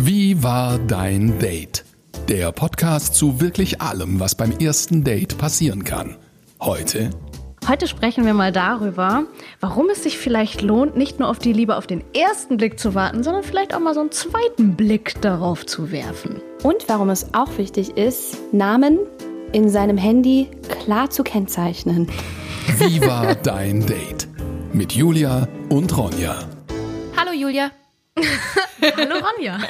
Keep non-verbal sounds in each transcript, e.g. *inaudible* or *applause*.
Wie war dein Date? Der Podcast zu wirklich allem, was beim ersten Date passieren kann. Heute Heute sprechen wir mal darüber, warum es sich vielleicht lohnt, nicht nur auf die Liebe auf den ersten Blick zu warten, sondern vielleicht auch mal so einen zweiten Blick darauf zu werfen. Und warum es auch wichtig ist, Namen in seinem Handy klar zu kennzeichnen. Wie war dein Date? Mit Julia und Ronja. Hallo Julia. *laughs* Hallo Ronja. *laughs*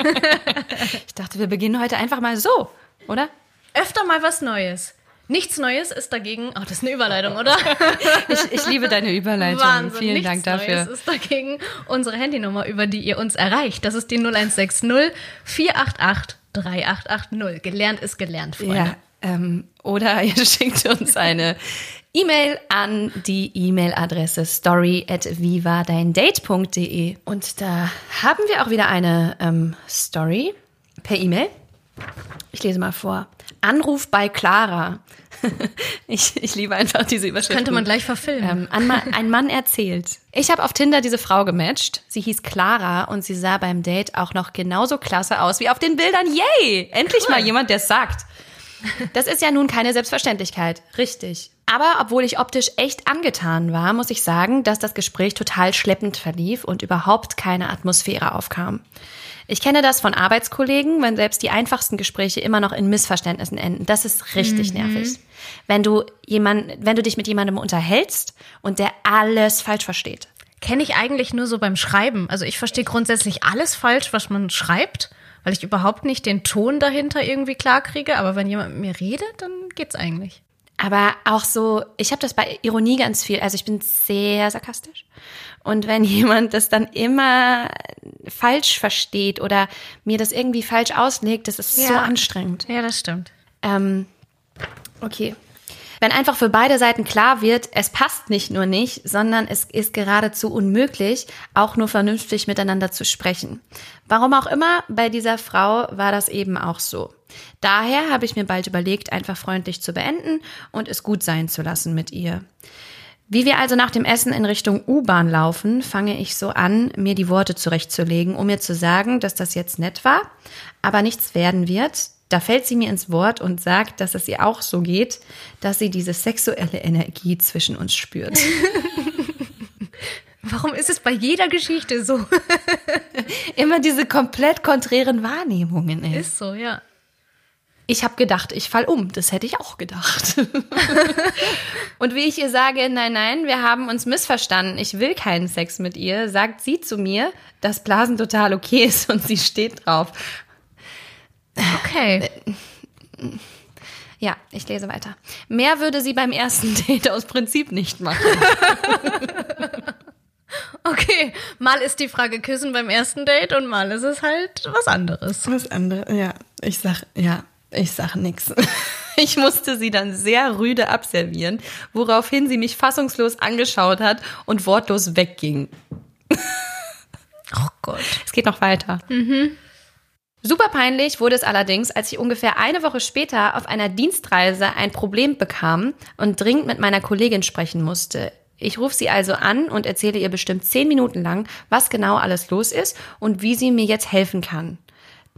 Ich dachte, wir beginnen heute einfach mal so, oder? Öfter mal was Neues. Nichts Neues ist dagegen. Oh, das ist eine Überleitung, oder? *laughs* Ich, ich liebe deine Überleitung. Wahnsinn. Vielen Nichts Dank dafür. Neues ist dagegen unsere Handynummer, über die ihr uns erreicht. Das ist die 0160 488 3880. Gelernt ist gelernt, Freunde. Ja, ähm, oder ihr schickt uns eine E-Mail an die E-Mail-Adresse story at vivadeindate.de. Und da haben wir auch wieder eine ähm, Story per E-Mail. Ich lese mal vor. Anruf bei Clara. *laughs* ich, ich liebe einfach diese Überschrift. Könnte man gleich verfilmen. Ähm, ein, Mann, ein Mann erzählt. Ich habe auf Tinder diese Frau gematcht. Sie hieß Clara und sie sah beim Date auch noch genauso klasse aus wie auf den Bildern. Yay! Endlich Cool. mal jemand, der es sagt. Das ist ja nun keine Selbstverständlichkeit. Richtig. Aber obwohl ich optisch echt angetan war, muss ich sagen, dass das Gespräch total schleppend verlief und überhaupt keine Atmosphäre aufkam. Ich kenne das von Arbeitskollegen, wenn selbst die einfachsten Gespräche immer noch in Missverständnissen enden. Das ist richtig nervig. Wenn du jemand, wenn du dich mit jemandem unterhältst und der alles falsch versteht. Kenne ich eigentlich nur so beim Schreiben. Also ich verstehe grundsätzlich alles falsch, was man schreibt, weil ich überhaupt nicht den Ton dahinter irgendwie klar kriege. Aber wenn jemand mit mir redet, dann geht's eigentlich. Aber auch so, ich habe das bei Ironie ganz viel. Also ich bin sehr sarkastisch. Und wenn *laughs* jemand das dann immer falsch versteht oder mir das irgendwie falsch auslegt, das ist so Ja. anstrengend. Ja, das stimmt. Ähm, okay. Wenn einfach für beide Seiten klar wird, es passt nicht nur nicht, sondern es ist geradezu unmöglich, auch nur vernünftig miteinander zu sprechen. Warum auch immer, bei dieser Frau war das eben auch so. Daher habe ich mir bald überlegt, einfach freundlich zu beenden und es gut sein zu lassen mit ihr. Wie wir also nach dem Essen in Richtung U-Bahn laufen, fange ich so an, mir die Worte zurechtzulegen, um mir zu sagen, dass das jetzt nett war, aber nichts werden wird. Da fällt sie mir ins Wort und sagt, dass es ihr auch so geht, dass sie diese sexuelle Energie zwischen uns spürt. *laughs* Warum ist es bei jeder Geschichte so? *laughs* Immer diese komplett konträren Wahrnehmungen. Ey. ist so, ja. Ich habe gedacht, ich fall um. Das hätte ich auch gedacht. *laughs* und wie ich ihr sage, nein, nein, wir haben uns missverstanden. Ich will keinen Sex mit ihr, sagt sie zu mir, dass Blasen total okay ist und sie steht drauf. Okay. Ja, ich lese weiter. Mehr würde sie beim ersten Date aus Prinzip nicht machen. *laughs* Okay. Mal ist die Frage küssen beim ersten Date und mal ist es halt was anderes. Was andere, ja. Ich sag, ja, ich sag nix. *laughs* Ich musste sie dann sehr rüde abservieren, woraufhin sie mich fassungslos angeschaut hat und wortlos wegging. Oh Gott. Es geht noch weiter. Super peinlich wurde es allerdings, als ich ungefähr eine Woche später auf einer Dienstreise ein Problem bekam und dringend mit meiner Kollegin sprechen musste. Ich rufe sie also an und erzähle ihr bestimmt zehn Minuten lang, was genau alles los ist und wie sie mir jetzt helfen kann.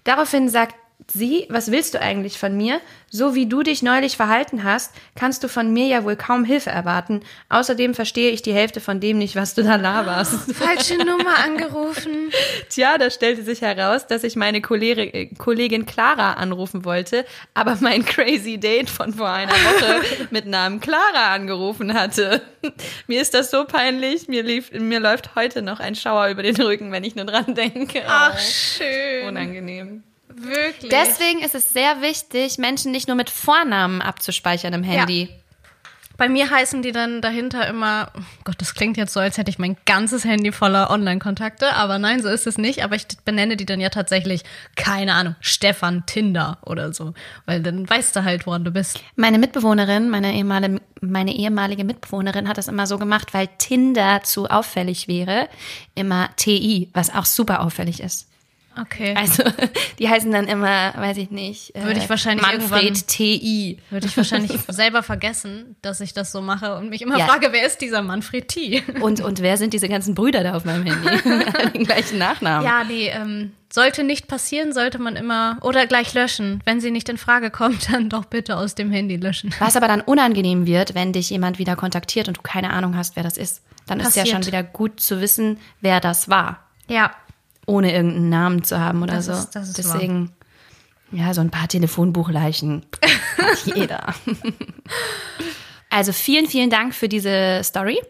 Daraufhin sagt sie, was willst du eigentlich von mir? So wie du dich neulich verhalten hast, kannst du von mir ja wohl kaum Hilfe erwarten. Außerdem verstehe ich die Hälfte von dem nicht, was du da laberst. Falsche Nummer angerufen. *laughs* Tja, da stellte sich heraus, dass ich meine Kollege, äh, Kollegin Clara anrufen wollte, aber mein Crazy Date von vor einer Woche *laughs* mit Namen Clara angerufen hatte. *laughs* Mir ist das so peinlich, mir, lief, mir läuft heute noch ein Schauer über den Rücken, wenn ich nur dran denke. Ach, Oh, schön. unangenehm. Wirklich. Deswegen ist es sehr wichtig, Menschen nicht nur mit Vornamen abzuspeichern im Handy. Bei mir heißen die dann dahinter immer, oh Gott, das klingt jetzt so, als hätte ich mein ganzes Handy voller Online-Kontakte, aber nein, so ist es nicht. Aber ich benenne die dann ja tatsächlich, keine Ahnung, Stefan Tinder oder so. Weil dann weißt du halt, woran du bist. Meine Mitbewohnerin, meine ehemalige, meine ehemalige Mitbewohnerin hat das immer so gemacht, weil Tinder zu auffällig wäre. Immer TI, was auch super auffällig ist. Okay. Also *laughs* die heißen dann immer, weiß ich nicht, äh, Würde ich wahrscheinlich Manfred TI. Würde ich wahrscheinlich *laughs* selber vergessen, dass ich das so mache und mich immer Ja. frage, wer ist dieser Manfred T? *laughs* Und, und wer sind diese ganzen Brüder da auf meinem Handy? Den gleichen Nachnamen. Ja, nee, ähm, sollte nicht passieren, sollte man immer oder gleich löschen. Wenn sie nicht in Frage kommt, dann doch bitte aus dem Handy löschen. Was aber dann unangenehm wird, wenn dich jemand wieder kontaktiert und du keine Ahnung hast, wer das ist. Dann ist ja Passiert. schon wieder gut zu wissen, wer das war, Ja, ohne irgendeinen Namen zu haben oder Das so. ist- das ist Deswegen, ja, so ein paar Telefonbuchleichen hat *laughs* jeder. also vielen, vielen Dank für diese Story.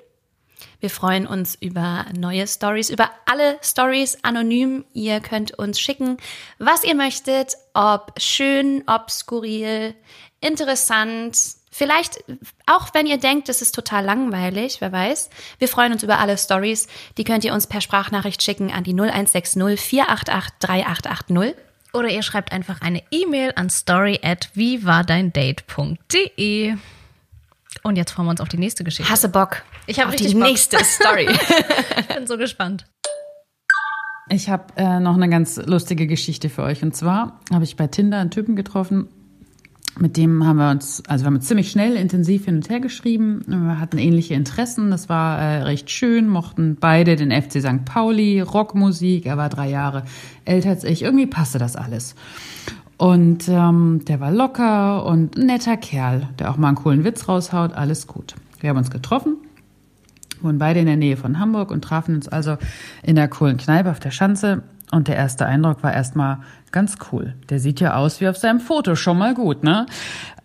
Wir freuen uns über neue Stories, über alle Stories anonym. Ihr könnt uns schicken, was ihr möchtet, ob schön, ob skurril, interessant. Vielleicht auch, wenn ihr denkt, es ist total langweilig, wer weiß. Wir freuen uns über alle Stories. Die könnt ihr uns per Sprachnachricht schicken an die 0160 488 3880. oder ihr schreibt einfach eine E-Mail an story at wiewardeindate.de. Und jetzt freuen wir uns auf die nächste Geschichte. Hasse Bock. Ich hab auf richtig die Bock. nächste *laughs* Story. Ich bin so gespannt. Ich habe äh, noch eine ganz lustige Geschichte für euch. Und zwar habe ich bei Tinder einen Typen getroffen, mit dem haben wir uns, also wir haben ziemlich schnell intensiv hin und her geschrieben. Wir hatten ähnliche Interessen. Das war äh, recht schön, mochten beide den FC St. Pauli, Rockmusik. Er war drei Jahre älter als ich. Irgendwie passte das alles. Und ähm, der war locker und netter Kerl, der auch mal einen coolen Witz raushaut. Alles gut. Wir haben uns getroffen wohnen beide in der Nähe von Hamburg und trafen uns also in der coolen Kneipe auf der Schanze. Und der erste Eindruck war erstmal ganz cool. Der sieht ja aus wie auf seinem Foto, schon mal gut, ne?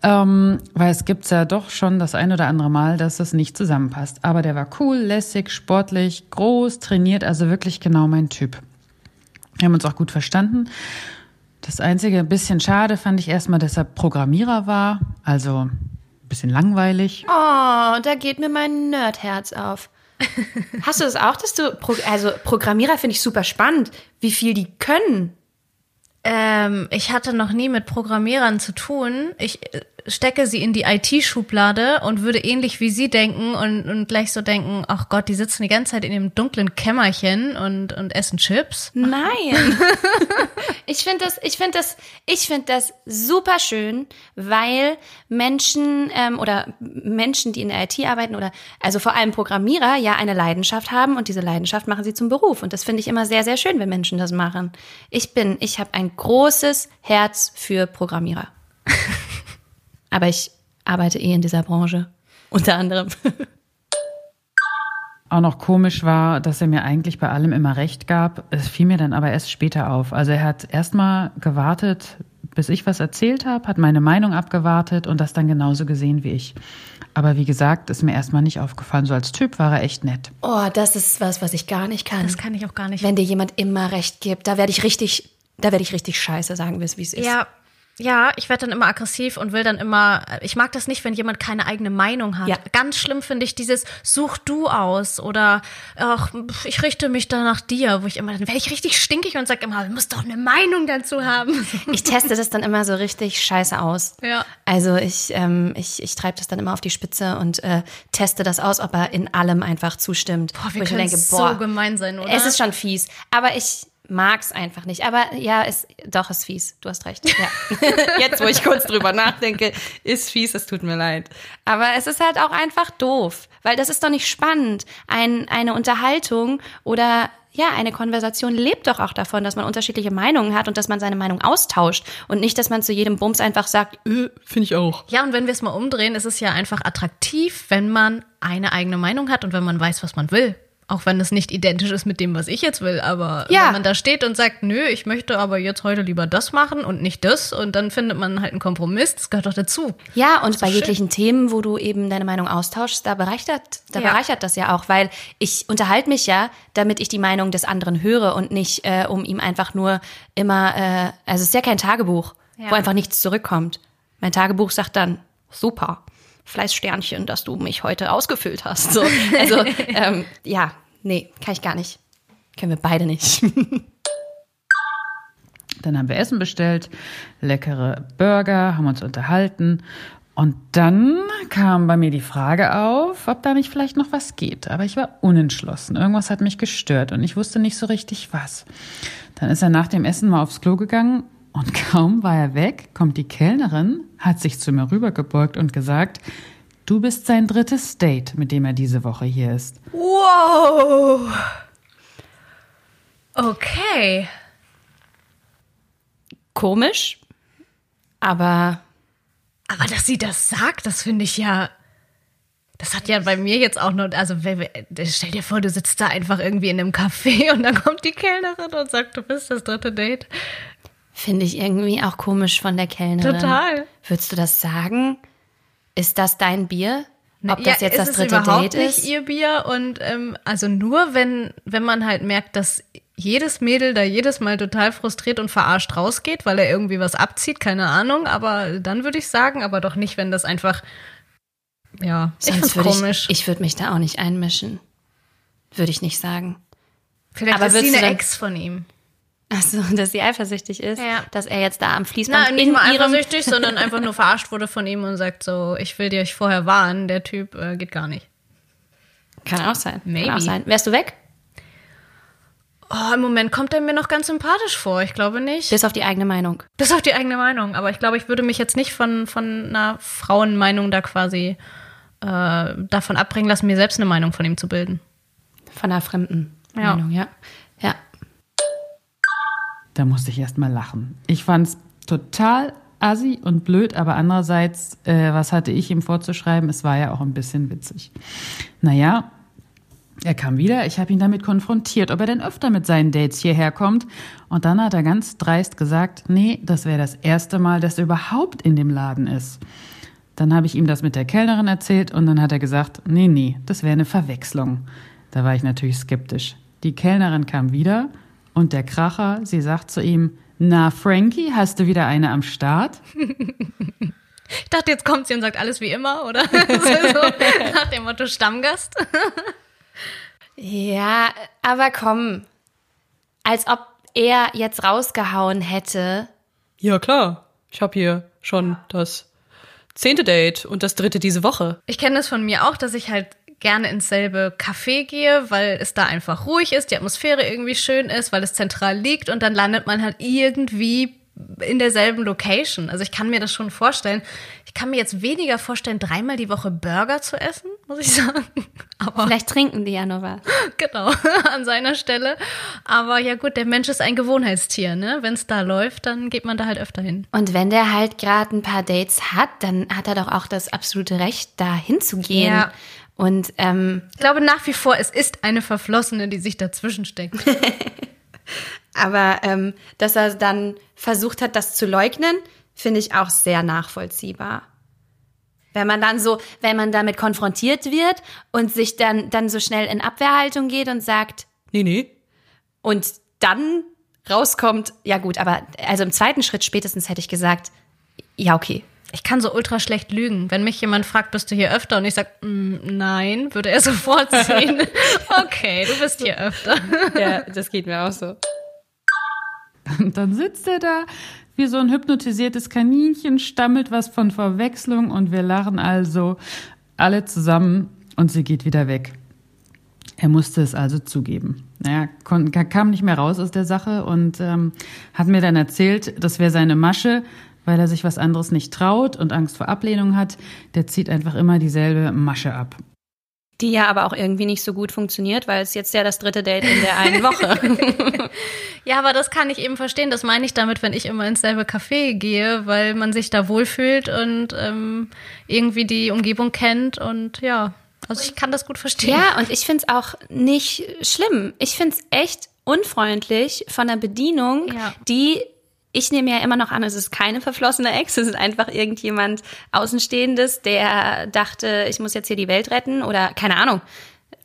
Ähm, weil es gibt's ja doch schon das ein oder andere Mal, dass das nicht zusammenpasst. Aber der war cool, lässig, sportlich, groß, trainiert, also wirklich genau mein Typ. Wir haben uns auch gut verstanden. Das einzige bisschen schade fand ich erstmal, dass er Programmierer war, also ein bisschen langweilig. Oh, da geht mir mein Nerdherz auf. Hast du das auch, dass du, also Programmierer finde ich super spannend, wie viel die können. Ähm, ich hatte noch nie mit Programmierern zu tun. Ich stecke sie in die IT-Schublade und würde ähnlich wie sie denken und, und gleich so denken, ach Gott, die sitzen die ganze Zeit in dem dunklen Kämmerchen und, und essen Chips. Nein. *laughs* ich finde das, ich finde das, ich finde das super schön, weil Menschen ähm, oder Menschen, die in der IT arbeiten oder also vor allem Programmierer ja eine Leidenschaft haben und diese Leidenschaft machen sie zum Beruf und das finde ich immer sehr sehr schön, wenn Menschen das machen. Ich bin, ich habe ein großes Herz für Programmierer. *laughs* Aber ich arbeite eh in dieser Branche unter anderem. *laughs* auch noch komisch war, dass er mir eigentlich bei allem immer recht gab. Es fiel mir dann aber erst später auf. Also er hat erstmal gewartet, bis ich was erzählt habe, hat meine Meinung abgewartet und das dann genauso gesehen wie ich. Aber wie gesagt, ist mir erstmal nicht aufgefallen. So als Typ war er echt nett. Oh, das ist was, was ich gar nicht kann. Das kann ich auch gar nicht. wenn dir jemand immer recht gibt, da werde ich richtig, da werde ich richtig scheiße, sagen wir es, wie es ist. Ja, ja, ich werde dann immer aggressiv und will dann immer, ich mag das nicht, wenn jemand keine eigene Meinung hat. Ja. Ganz schlimm finde ich dieses, such du aus oder ach, ich richte mich da nach dir, wo ich immer, dann werde ich richtig stinkig und sage immer, du musst doch eine Meinung dazu haben. *laughs* Ich teste das dann immer so richtig scheiße aus. Ja. Also ich, ähm, ich, ich treibe das dann immer auf die Spitze und äh, teste das aus, ob er in allem einfach zustimmt. Boah, wir können denke, so boah, gemein sein, oder? es ist schon fies. Aber ich mag's einfach nicht. Aber ja, es, doch, ist fies. Du hast recht. Ja. *laughs* Jetzt, wo ich kurz drüber nachdenke, ist fies, es tut mir leid. Aber es ist halt auch einfach doof. Weil das ist doch nicht spannend. Ein, eine Unterhaltung oder ja, eine Konversation lebt doch auch davon, dass man unterschiedliche Meinungen hat und dass man seine Meinung austauscht und nicht, dass man zu jedem Bums einfach sagt, äh, finde ich auch. Ja, und wenn wir es mal umdrehen, ist es ja einfach attraktiv, wenn man eine eigene Meinung hat und wenn man weiß, was man will. Auch wenn es nicht identisch ist mit dem, was ich jetzt will. Aber Ja. wenn man da steht und sagt, nö, ich möchte aber jetzt heute lieber das machen und nicht das, und dann findet man halt einen Kompromiss, das gehört doch dazu. Ja, und bei jeglichen Themen, wo du eben deine Meinung austauschst, da bereichert, da Ja. bereichert das ja auch, weil ich unterhalte mich ja, damit ich die Meinung des anderen höre und nicht, äh, um ihm einfach nur immer, äh, also es ist ja kein Tagebuch, Ja. wo einfach nichts zurückkommt. Mein Tagebuch sagt dann, super, Fleißsternchen, dass du mich heute ausgefüllt hast. So, also, *laughs* ähm, ja, nee, kann ich gar nicht. Können wir beide nicht. *laughs* Dann haben wir Essen bestellt, leckere Burger, haben uns unterhalten. Und dann kam bei mir die Frage auf, ob da nicht vielleicht noch was geht. Aber ich war unentschlossen. Irgendwas hat mich gestört und ich wusste nicht so richtig was. Dann ist er nach dem Essen mal aufs Klo gegangen und kaum war er weg, kommt die Kellnerin, hat sich zu mir rübergebeugt und gesagt, du bist sein drittes Date, mit dem er diese Woche hier ist. Wow. Okay. Komisch, aber Aber dass sie das sagt, das finde ich ja. Das hat ja bei mir jetzt auch noch, also stell dir vor, du sitzt da einfach irgendwie in einem Café und dann kommt die Kellnerin und sagt, du bist das dritte Date. Finde ich irgendwie auch komisch von der Kellnerin. Total. Würdest du das sagen? Ist das dein Bier? Ob das Ja, jetzt das dritte ist Date nicht ist? ihr Bier und ähm, also nur wenn wenn man halt merkt, dass jedes Mädel da jedes Mal total frustriert und verarscht rausgeht, weil er irgendwie was abzieht, keine Ahnung, aber dann würde ich sagen, aber doch nicht, wenn das einfach ja, ich Sonst würde komisch. ich, ich würde mich da auch nicht einmischen. Würde ich nicht sagen. Vielleicht aber ist sie du eine dann- Ex von ihm. Achso, *laughs* dass sie eifersüchtig ist, Ja. dass er jetzt da am Fließband Nein, nicht ihrem eifersüchtig, *laughs* sondern einfach nur verarscht wurde von ihm und sagt so, ich will dir euch vorher warnen, der Typ äh, geht gar nicht. Kann auch sein. Maybe. Kann auch sein. Wärst du weg? Oh, im Moment kommt er mir noch ganz sympathisch vor. Ich glaube nicht. Bis auf die eigene Meinung. Ist auch die eigene Meinung. Aber ich glaube, ich würde mich jetzt nicht von, von einer Frauenmeinung da quasi äh, davon abbringen lassen, mir selbst eine Meinung von ihm zu bilden. Von einer fremden Ja. Meinung, ja. Ja. Da musste ich erst mal lachen. Ich fand's total assi und blöd, aber andererseits, äh, was hatte ich ihm vorzuschreiben? Es war ja auch ein bisschen witzig. Naja, er kam wieder, ich habe ihn damit konfrontiert, ob er denn öfter mit seinen Dates hierher kommt. Und dann hat er ganz dreist gesagt, nee, das wäre das erste Mal, dass er überhaupt in dem Laden ist. Dann habe ich ihm das mit der Kellnerin erzählt und dann hat er gesagt, nee, nee, das wäre eine Verwechslung. Da war ich natürlich skeptisch. Die Kellnerin kam wieder und der Kracher, sie sagt zu ihm, na Frankie, hast du wieder eine am Start? *laughs* Ich dachte, jetzt kommt sie und sagt alles wie immer, oder? *laughs* so, nach dem Motto Stammgast. Ja, aber komm. Als ob er jetzt rausgehauen hätte. Ja, klar. Ich habe hier schon das zehnte Date und das dritte diese Woche. Ich kenne das von mir auch, dass ich halt gerne ins selbe Café gehe, weil es da einfach ruhig ist, die Atmosphäre irgendwie schön ist, weil es zentral liegt und dann landet man halt irgendwie in derselben Location. Also ich kann mir das schon vorstellen. Ich kann mir jetzt weniger vorstellen, dreimal die Woche Burger zu essen, muss ich *laughs* sagen. Aber Vielleicht trinken die ja nur was. *laughs* genau, *laughs* an seiner Stelle. Aber ja gut, der Mensch ist ein Gewohnheitstier, ne? Wenn es da läuft, dann geht man da halt öfter hin. Und wenn der halt gerade ein paar Dates hat, dann hat er doch auch das absolute Recht, da hinzugehen. Ja. Und ähm, Ich glaube nach wie vor, es ist eine Verflossene, die sich dazwischen steckt. *laughs* aber ähm, dass er dann versucht hat, das zu leugnen, finde ich auch sehr nachvollziehbar. Wenn man dann so, wenn man damit konfrontiert wird und sich dann, dann so schnell in Abwehrhaltung geht und sagt, Nee, nee. und dann rauskommt, ja gut, aber also im zweiten Schritt spätestens hätte ich gesagt, ja, okay. Ich kann so ultra schlecht lügen. Wenn mich jemand fragt, bist du hier öfter? Und ich sag, "Mm, nein, würde er *laughs* sofort sehen. *laughs* okay, du bist hier öfter. *laughs* Ja, das geht mir auch so. Und dann sitzt er da wie so ein hypnotisiertes Kaninchen, stammelt was von Verwechslung und wir lachen also alle zusammen und sie geht wieder weg. Er musste es also zugeben. Naja, kam nicht mehr raus aus der Sache und ähm, hat mir dann erzählt, das wäre seine Masche, weil er sich was anderes nicht traut und Angst vor Ablehnung hat. Der zieht einfach immer dieselbe Masche ab. Die ja aber auch irgendwie nicht so gut funktioniert, weil es jetzt ja das dritte Date in der einen Woche. *laughs* Ja, aber das kann ich eben verstehen. Das meine ich damit, wenn ich immer ins selbe Café gehe, weil man sich da wohlfühlt und ähm, irgendwie die Umgebung kennt und ja. Also ich kann das gut verstehen. ja, und ich finde es auch nicht schlimm. Ich finde es echt unfreundlich von der Bedienung, Ja. die ich nehme ja immer noch an, es ist keine verflossene Ex, es ist einfach irgendjemand Außenstehendes, der dachte, ich muss jetzt hier die Welt retten oder keine Ahnung.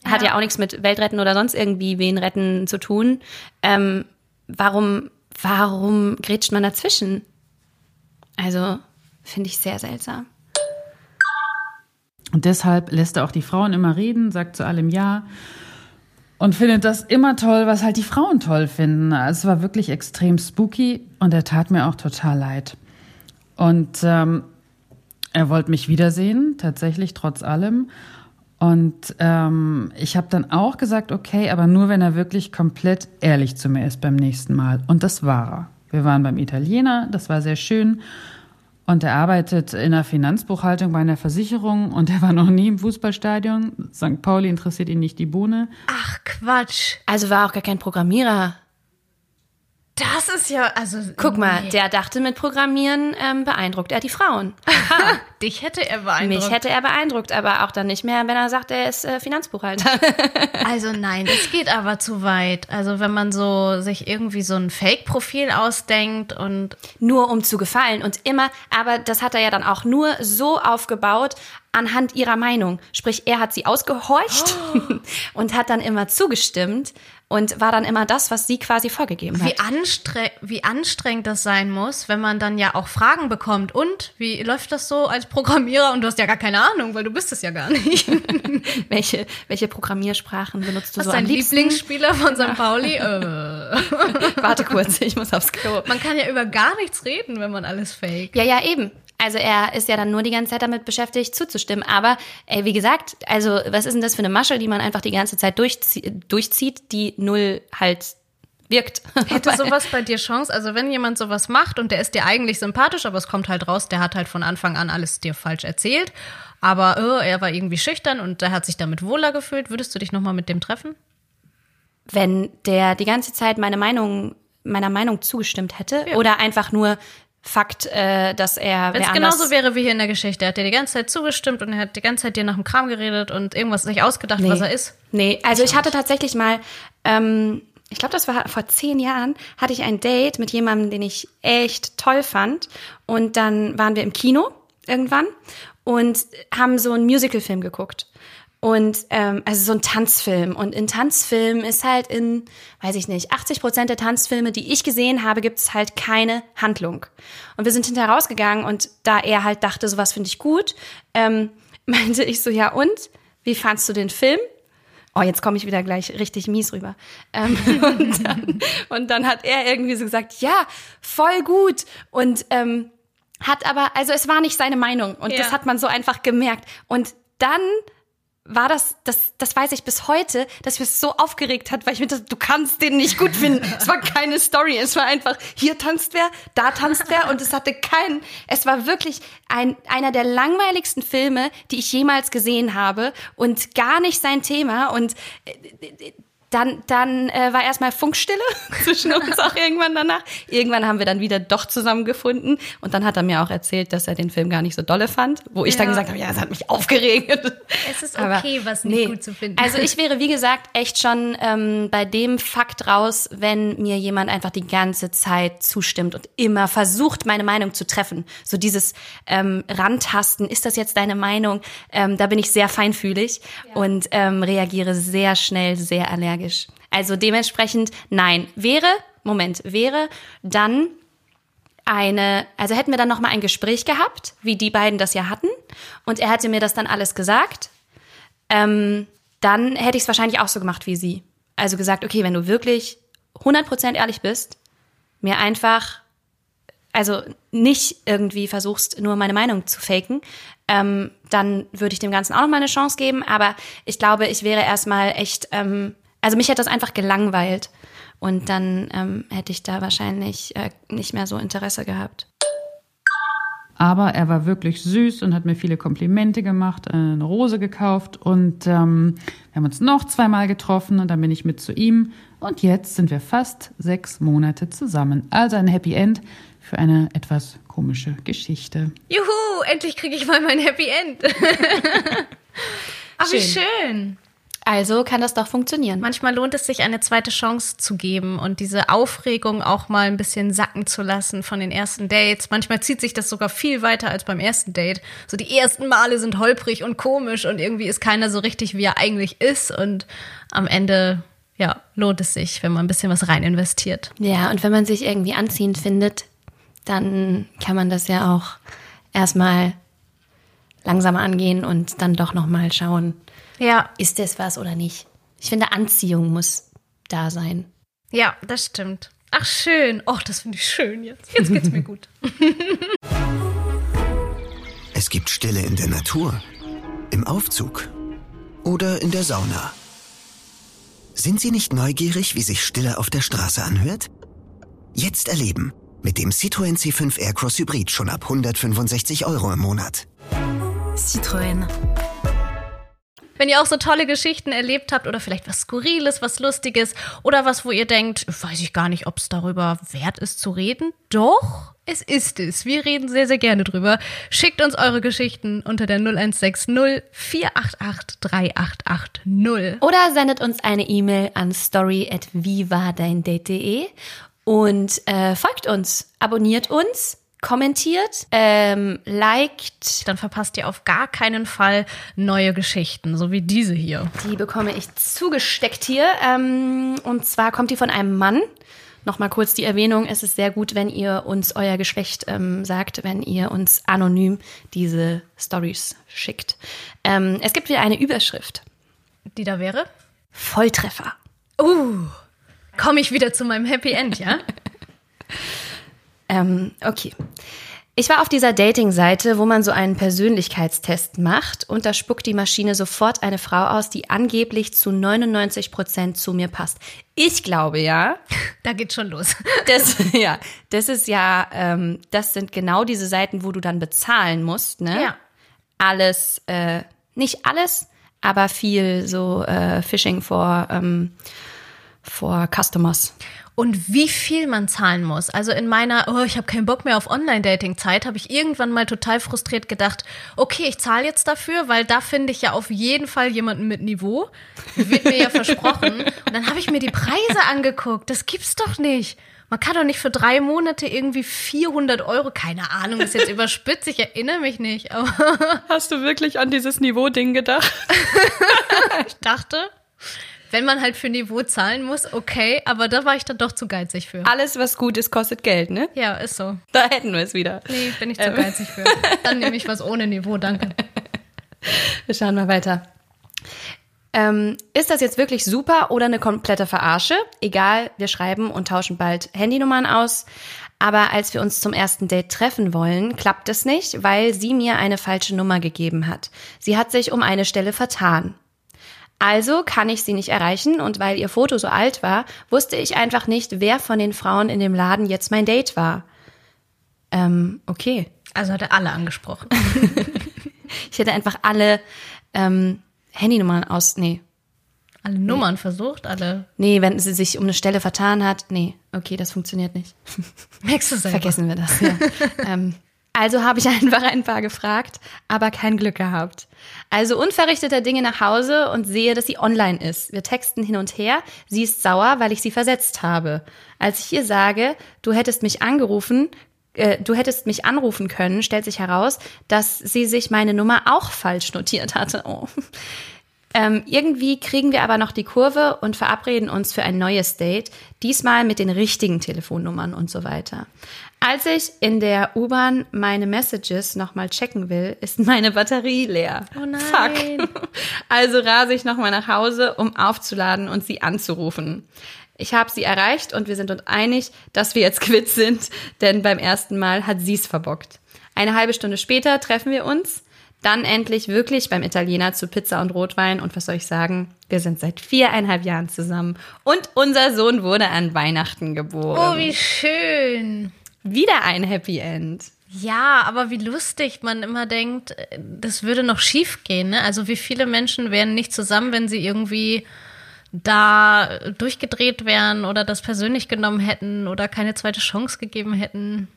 Hat ja auch nichts mit Weltretten oder sonst irgendwie wen retten zu tun. Ähm, warum, warum grätscht man dazwischen? Also, finde ich sehr seltsam. Und deshalb lässt er auch die Frauen immer reden, sagt zu allem Ja und findet das immer toll, was halt die Frauen toll finden. Es war wirklich extrem spooky und er tat mir auch total leid. Und ähm, er wollte mich wiedersehen, tatsächlich trotz allem. Und ähm, ich habe dann auch gesagt, okay, aber nur wenn er wirklich komplett ehrlich zu mir ist beim nächsten Mal. Und das war er. Wir waren beim Italiener, das war sehr schön. Und er arbeitet in der Finanzbuchhaltung bei einer Versicherung und er war noch nie im Fußballstadion. St. Pauli interessiert ihn nicht die Bohne. Ach, Quatsch. Also war auch gar kein Programmierer. Das ist ja, also. Guck mal, nee. der dachte, mit Programmieren ähm, beeindruckt er die Frauen. *laughs* Dich hätte er beeindruckt. Mich hätte er beeindruckt, aber auch dann nicht mehr, wenn er sagt, er ist äh, Finanzbuchhalter. *laughs* Also nein, das geht aber zu weit. Also wenn man so sich irgendwie so ein Fake-Profil ausdenkt und nur um zu gefallen und immer, aber das hat er ja dann auch nur so aufgebaut anhand ihrer Meinung. Sprich, er hat sie ausgehorcht *gasps* und hat dann immer zugestimmt und war dann immer das, was sie quasi vorgegeben hat. wie, anstre wie anstrengend das sein muss, wenn man dann ja auch Fragen bekommt. Und wie läuft das so als Programmierer? Und du hast ja gar keine Ahnung, weil du bist es ja gar nicht. *laughs* welche, welche Programmiersprachen benutzt du Was so ist am dein liebsten? Lieblingsspieler von St. Pauli? äh. *laughs* Warte kurz, ich muss aufs Klo. Man kann ja über gar nichts reden, wenn man alles fake. Ja, ja, eben. Also er ist ja dann nur die ganze Zeit damit beschäftigt, zuzustimmen. Aber ey, wie gesagt, also was ist denn das für eine Masche, die man einfach die ganze Zeit durchzie durchzieht, die null halt wirkt. *laughs* Hätte sowas bei dir Chance? Also wenn jemand sowas macht und der ist dir eigentlich sympathisch, aber es kommt halt raus, der hat halt von Anfang an alles dir falsch erzählt, aber äh, er war irgendwie schüchtern und der hat sich damit wohler gefühlt, würdest du dich nochmal mit dem treffen? Wenn der die ganze Zeit meine Meinung, meiner Meinung zugestimmt hätte oder einfach nur Fakt, äh, dass er Wenn es genauso wäre wie hier in der Geschichte, er hat dir die ganze Zeit zugestimmt und er hat die ganze Zeit dir nach dem Kram geredet und irgendwas sich ausgedacht, was er ist. Nee, also ich hatte tatsächlich mal, ähm, ich glaube, das war vor zehn Jahren, hatte ich ein Date mit jemandem, den ich echt toll fand. Und dann waren wir im Kino irgendwann und haben so einen Musicalfilm geguckt. Und ähm, also so ein Tanzfilm. Und in Tanzfilmen ist halt in, weiß ich nicht, 80 Prozent der Tanzfilme, die ich gesehen habe, gibt es halt keine Handlung. Und wir sind hinterher rausgegangen und da er halt dachte, sowas finde ich gut, ähm, *laughs* meinte ich so, ja und? Wie fandst du den Film? Oh, jetzt komme ich wieder gleich richtig mies rüber. Ähm, *laughs* und, dann, und dann hat er irgendwie so gesagt, ja, voll gut. Und ähm, hat aber, also es war nicht seine Meinung. Und Ja. das hat man so einfach gemerkt. Und dann war das, das, das weiß ich bis heute, dass mich das so aufgeregt hat, weil ich mir dachte, du kannst den nicht gut finden. es war keine Story, es war einfach, hier tanzt wer, da tanzt wer. Und es hatte keinen, es war wirklich ein, einer der langweiligsten Filme, die ich jemals gesehen habe. Und gar nicht sein Thema. Und äh, dann, dann äh, war erstmal Funkstille *laughs* zwischen uns auch irgendwann danach. Irgendwann haben wir dann wieder doch zusammengefunden und dann hat er mir auch erzählt, dass er den Film gar nicht so dolle fand, wo ich dann Ja. gesagt habe, ja, es hat mich aufgeregt. Es ist okay, was nicht gut zu finden. Also ich wäre, wie gesagt, echt schon ähm, bei dem Fakt raus, wenn mir jemand einfach die ganze Zeit zustimmt und immer versucht, meine Meinung zu treffen. So dieses ähm, Rantasten, ist das jetzt deine Meinung? Ähm, da bin ich sehr feinfühlig und ähm, reagiere sehr schnell, sehr allergisch. Also dementsprechend, nein. Wäre, Moment, wäre dann eine, also hätten wir dann nochmal ein Gespräch gehabt, wie die beiden das ja hatten, und er hätte mir das dann alles gesagt, ähm, dann hätte ich es wahrscheinlich auch so gemacht wie sie. Also gesagt, okay, wenn du wirklich 100% ehrlich bist, mir einfach, also nicht irgendwie versuchst, nur meine Meinung zu faken, ähm, dann würde ich dem Ganzen auch noch mal eine Chance geben. Aber ich glaube, ich wäre erstmal echt, ähm, also mich hätte das einfach gelangweilt. Und dann ähm, hätte ich da wahrscheinlich äh, nicht mehr so Interesse gehabt. Aber er war wirklich süß und hat mir viele Komplimente gemacht, eine Rose gekauft und ähm, wir haben uns noch zweimal getroffen und dann bin ich mit zu ihm und jetzt sind wir fast sechs Monate zusammen. Also ein Happy End für eine etwas komische Geschichte. Juhu, endlich kriege ich mal mein Happy End. *laughs* Ach, wie schön. Also kann das doch funktionieren. Manchmal lohnt es sich, eine zweite Chance zu geben und diese Aufregung auch mal ein bisschen sacken zu lassen von den ersten Dates. Manchmal zieht sich das sogar viel weiter als beim ersten Date. So die ersten Male sind holprig und komisch und irgendwie ist keiner so richtig, wie er eigentlich ist. Und am Ende, ja, lohnt es sich, wenn man ein bisschen was rein investiert. Ja, und wenn man sich irgendwie anziehend findet, dann kann man das ja auch erstmal langsamer angehen und dann doch nochmal schauen, Ja, ist das was oder nicht. Ich finde, Anziehung muss da sein. ja, das stimmt. Ach, schön. Och, das finde ich schön jetzt. Jetzt geht's mir gut. *laughs* Es gibt Stille in der Natur, im Aufzug oder in der Sauna? Sind Sie nicht neugierig, wie sich Stille auf der Straße anhört? Jetzt erleben. Mit dem Citroën C5 Aircross Hybrid schon ab 165 Euro im Monat. Citroën. Wenn ihr auch so tolle Geschichten erlebt habt oder vielleicht was Skurriles, was Lustiges oder was, wo ihr denkt, weiß ich gar nicht, ob es darüber wert ist zu reden. Doch, es ist es. Wir reden sehr, sehr gerne drüber. Schickt uns eure Geschichten unter der 0160 488 3880. Oder sendet uns eine E-Mail an story@vivadeindate.de und äh, folgt uns, abonniert uns, kommentiert, ähm, liked. Dann verpasst ihr auf gar keinen Fall neue Geschichten, so wie diese hier. Die bekomme ich zugesteckt hier. Ähm, und zwar kommt die von einem Mann. Nochmal kurz die Erwähnung, es ist sehr gut, wenn ihr uns euer Geschlecht ähm, sagt, wenn ihr uns anonym diese Stories schickt. Ähm, es gibt wieder eine Überschrift. Die da wäre? Volltreffer. Uh, komme ich wieder zu meinem Happy End, ja? *laughs* Ähm, okay. Ich war auf dieser Dating-Seite, wo man so einen Persönlichkeitstest macht und da spuckt die Maschine sofort eine Frau aus, die angeblich zu 99 Prozent zu mir passt. Ich glaube ja, *laughs* Da geht's schon los. *laughs* das, ja, das ist ja, ähm, das sind genau diese Seiten, wo du dann bezahlen musst, ne? Ja. Alles, äh, nicht alles, aber viel so äh, Phishing for, ähm, for Customers. Und wie viel man zahlen muss. Also in meiner, oh, ich habe keinen Bock mehr auf Online-Dating-Zeit, habe ich irgendwann mal total frustriert gedacht, okay, ich zahle jetzt dafür, weil da finde ich ja auf jeden Fall jemanden mit Niveau. Wird mir ja *laughs* versprochen. Und dann habe ich mir die Preise angeguckt. Das gibt's doch nicht. Man kann doch nicht für drei Monate irgendwie 400 Euro, keine Ahnung, ist jetzt *laughs* überspitzt, ich erinnere mich nicht, Hast du wirklich an dieses Niveau-Ding gedacht? *laughs* ich dachte, wenn man halt für Niveau zahlen muss, okay, aber da war ich dann doch zu geizig für. Alles, was gut ist, kostet Geld, ne? Ja, ist so. Da hätten wir es wieder. Nee, bin ich zu geizig für. Dann nehme ich was ohne Niveau, danke. *laughs* Wir schauen mal weiter. Ähm, ist das jetzt wirklich super oder eine komplette Verarsche? Egal, wir schreiben und tauschen bald Handynummern aus. Aber als wir uns zum ersten Date treffen wollen, klappt es nicht, weil sie mir eine falsche Nummer gegeben hat. Sie hat sich um eine Stelle vertan. Also kann ich sie nicht erreichen und weil ihr Foto so alt war, wusste ich einfach nicht, wer von den Frauen in dem Laden jetzt mein Date war. Ähm, okay. Also hat er alle angesprochen. *laughs* Ich hätte einfach alle ähm, Handynummern aus. Nee. Alle Nummern versucht, alle. Nee, wenn sie sich um eine Stelle vertan hat. Nee, okay, das funktioniert nicht. Merkst du selber. Vergessen wir das. Ja. *laughs* ähm, also habe ich *laughs* einfach ein paar gefragt, aber kein Glück gehabt. Also unverrichteter Dinge nach Hause und sehe, dass sie online ist. Wir texten hin und her. Sie ist sauer, weil ich sie versetzt habe. Als ich ihr sage, du hättest mich angerufen, äh, du hättest mich anrufen können, stellt sich heraus, dass sie sich meine Nummer auch falsch notiert hatte. *laughs* Oh. Ähm, irgendwie kriegen wir aber noch die Kurve und verabreden uns für ein neues Date, diesmal mit den richtigen Telefonnummern und so weiter. Als ich in der U-Bahn meine Messages nochmal checken will, ist meine Batterie leer. Oh nein. Fuck. *laughs* Also rase ich nochmal nach Hause, um aufzuladen und sie anzurufen. Ich habe sie erreicht und wir sind uns einig, dass wir jetzt quitt sind, denn beim ersten Mal hat sie's verbockt. Eine halbe Stunde später treffen wir uns, dann endlich wirklich beim Italiener zu Pizza und Rotwein und was soll ich sagen? Wir sind seit viereinhalb Jahren zusammen und unser Sohn wurde an Weihnachten geboren. Oh, wie schön. Wieder ein Happy End. Ja, aber wie lustig man immer denkt, äh, das würde noch schief gehen. Ne? Also wie viele Menschen wären nicht zusammen, wenn sie irgendwie da durchgedreht wären oder das persönlich genommen hätten oder keine zweite Chance gegeben hätten.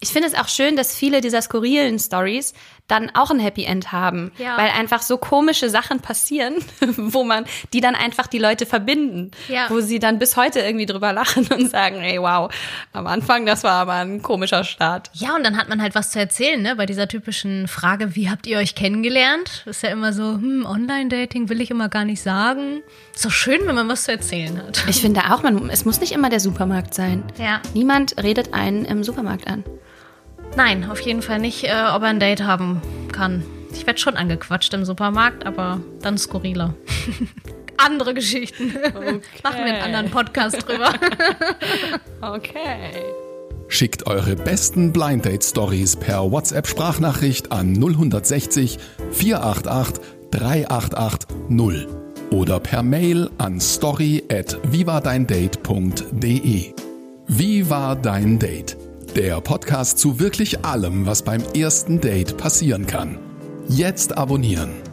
Ich finde es auch schön, dass viele dieser skurrilen Stories dann auch ein Happy End haben, Ja. weil einfach so komische Sachen passieren, *laughs* wo man die dann einfach die Leute verbinden, Ja. wo sie dann bis heute irgendwie drüber lachen und sagen, ey wow, am Anfang das war aber ein komischer Start. Ja, und dann hat man halt was zu erzählen, ne? Bei dieser typischen Frage, wie habt ihr euch kennengelernt? Ist ja immer so, hm, Online-Dating will ich immer gar nicht sagen. Ist doch schön, wenn man was zu erzählen hat. Ich finde auch, man, es muss nicht immer der Supermarkt sein. Ja. Niemand redet einen im Supermarkt an. Nein, auf jeden Fall nicht, äh, ob er ein Date haben kann. Ich werde schon angequatscht im Supermarkt, aber dann skurriler. *laughs* Andere Geschichten. Machen wir einen anderen Podcast drüber. *laughs* Okay. Schickt eure besten Blind Date Stories per WhatsApp Sprachnachricht an 0160 488 3880 oder per Mail an story at vivadeindate.de. Wie war dein Date? Der Podcast zu wirklich allem, was beim ersten Date passieren kann. Jetzt abonnieren.